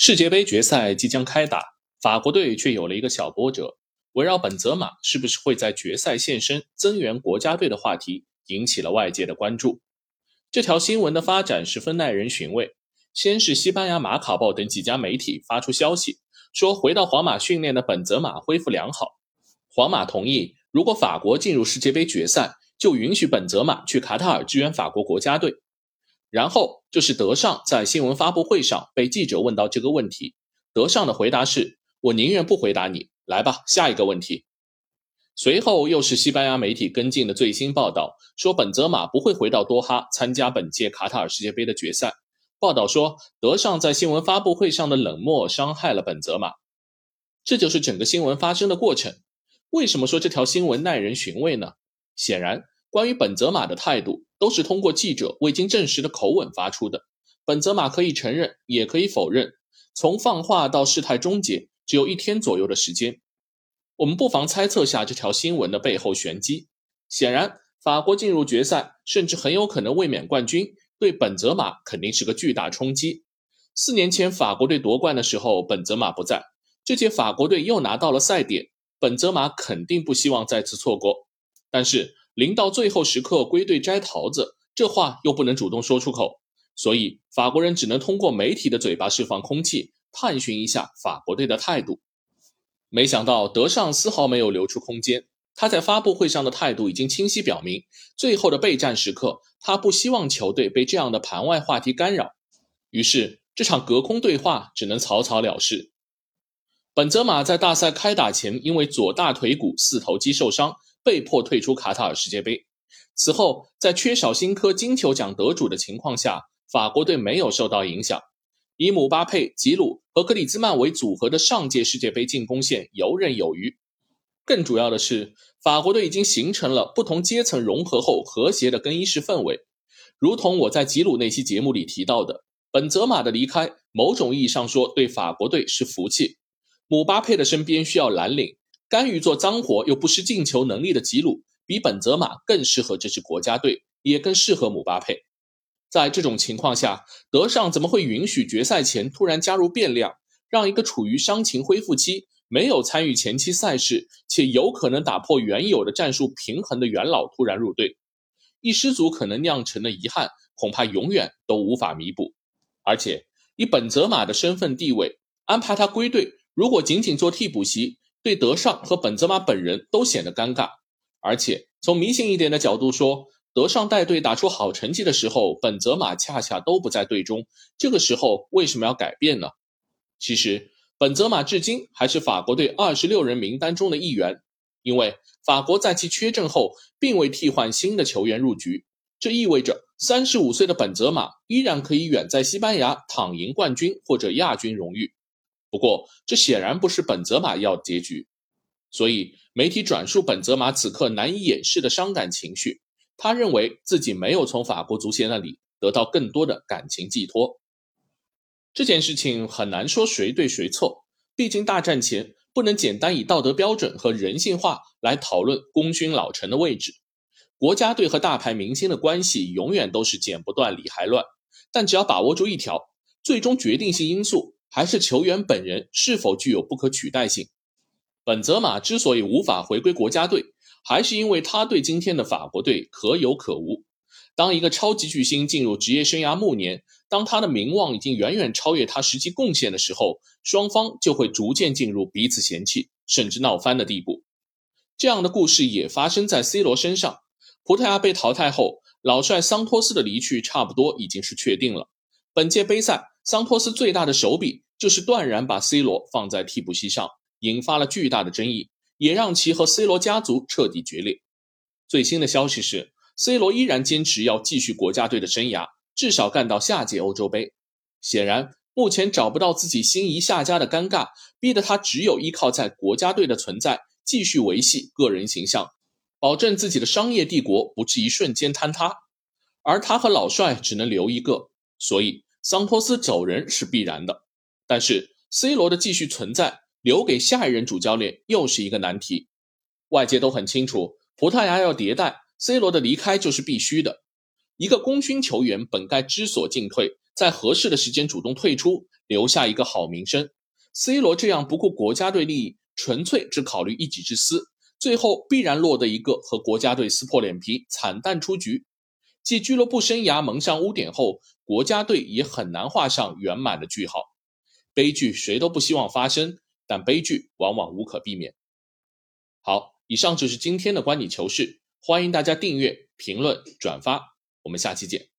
世界杯决赛即将开打，法国队却有了一个小波折。围绕本泽马是不是会在决赛现身增援国家队的话题，引起了外界的关注。这条新闻的发展十分耐人寻味。先是西班牙马卡报等几家媒体发出消息，说回到皇马训练的本泽马恢复良好，皇马同意如果法国进入世界杯决赛，就允许本泽马去卡塔尔支援法国国家队。然后就是德尚在新闻发布会上被记者问到这个问题，德尚的回答是：“我宁愿不回答你，来吧，下一个问题。”随后又是西班牙媒体跟进的最新报道，说本泽马不会回到多哈参加本届卡塔尔世界杯的决赛。报道说，德尚在新闻发布会上的冷漠伤害了本泽马。这就是整个新闻发生的过程。为什么说这条新闻耐人寻味呢？显然，关于本泽马的态度。都是通过记者未经证实的口吻发出的。本泽马可以承认，也可以否认。从放话到事态终结，只有一天左右的时间。我们不妨猜测下这条新闻的背后玄机。显然，法国进入决赛，甚至很有可能卫冕冠军，对本泽马肯定是个巨大冲击。四年前法国队夺冠的时候，本泽马不在。这届法国队又拿到了赛点，本泽马肯定不希望再次错过。但是。临到最后时刻归队摘桃子，这话又不能主动说出口，所以法国人只能通过媒体的嘴巴释放空气，探寻一下法国队的态度。没想到德尚丝毫没有留出空间，他在发布会上的态度已经清晰表明，最后的备战时刻，他不希望球队被这样的盘外话题干扰。于是这场隔空对话只能草草了事。本泽马在大赛开打前因为左大腿骨四头肌受伤。被迫退出卡塔尔世界杯。此后，在缺少新科金球奖得主的情况下，法国队没有受到影响。以姆巴佩、吉鲁和格里兹曼为组合的上届世界杯进攻线游刃有余。更主要的是，法国队已经形成了不同阶层融合后和谐的更衣室氛围。如同我在吉鲁那期节目里提到的，本泽马的离开，某种意义上说对法国队是福气。姆巴佩的身边需要蓝领。甘于做脏活又不失进球能力的吉鲁，比本泽马更适合这支国家队，也更适合姆巴佩。在这种情况下，德尚怎么会允许决赛前突然加入变量，让一个处于伤情恢复期、没有参与前期赛事且有可能打破原有的战术平衡的元老突然入队？一失足可能酿成的遗憾，恐怕永远都无法弥补。而且以本泽马的身份地位，安排他归队，如果仅仅做替补席。对德尚和本泽马本人都显得尴尬，而且从迷信一点的角度说，德尚带队打出好成绩的时候，本泽马恰恰都不在队中。这个时候为什么要改变呢？其实，本泽马至今还是法国队二十六人名单中的一员，因为法国在其缺阵后，并未替换新的球员入局。这意味着，三十五岁的本泽马依然可以远在西班牙躺赢冠军或者亚军荣誉。不过，这显然不是本泽马要的结局，所以媒体转述本泽马此刻难以掩饰的伤感情绪。他认为自己没有从法国足协那里得到更多的感情寄托。这件事情很难说谁对谁错，毕竟大战前不能简单以道德标准和人性化来讨论功勋老臣的位置。国家队和大牌明星的关系永远都是剪不断理还乱，但只要把握住一条，最终决定性因素。还是球员本人是否具有不可取代性？本泽马之所以无法回归国家队，还是因为他对今天的法国队可有可无。当一个超级巨星进入职业生涯暮年，当他的名望已经远远超越他实际贡献的时候，双方就会逐渐进入彼此嫌弃甚至闹翻的地步。这样的故事也发生在 C 罗身上。葡萄牙被淘汰后，老帅桑托斯的离去差不多已经是确定了。本届杯赛。桑托斯最大的手笔就是断然把 C 罗放在替补席上，引发了巨大的争议，也让其和 C 罗家族彻底决裂。最新的消息是，C 罗依然坚持要继续国家队的生涯，至少干到下届欧洲杯。显然，目前找不到自己心仪下家的尴尬，逼得他只有依靠在国家队的存在，继续维系个人形象，保证自己的商业帝国不至一瞬间坍塌。而他和老帅只能留一个，所以。桑托斯走人是必然的，但是 C 罗的继续存在，留给下一任主教练又是一个难题。外界都很清楚，葡萄牙要迭代，C 罗的离开就是必须的。一个功勋球员本该知所进退，在合适的时间主动退出，留下一个好名声。C 罗这样不顾国家队利益，纯粹只考虑一己之私，最后必然落得一个和国家队撕破脸皮、惨淡出局。继俱乐部生涯蒙上污点后，国家队也很难画上圆满的句号。悲剧谁都不希望发生，但悲剧往往无可避免。好，以上就是今天的观点球事，欢迎大家订阅、评论、转发，我们下期见。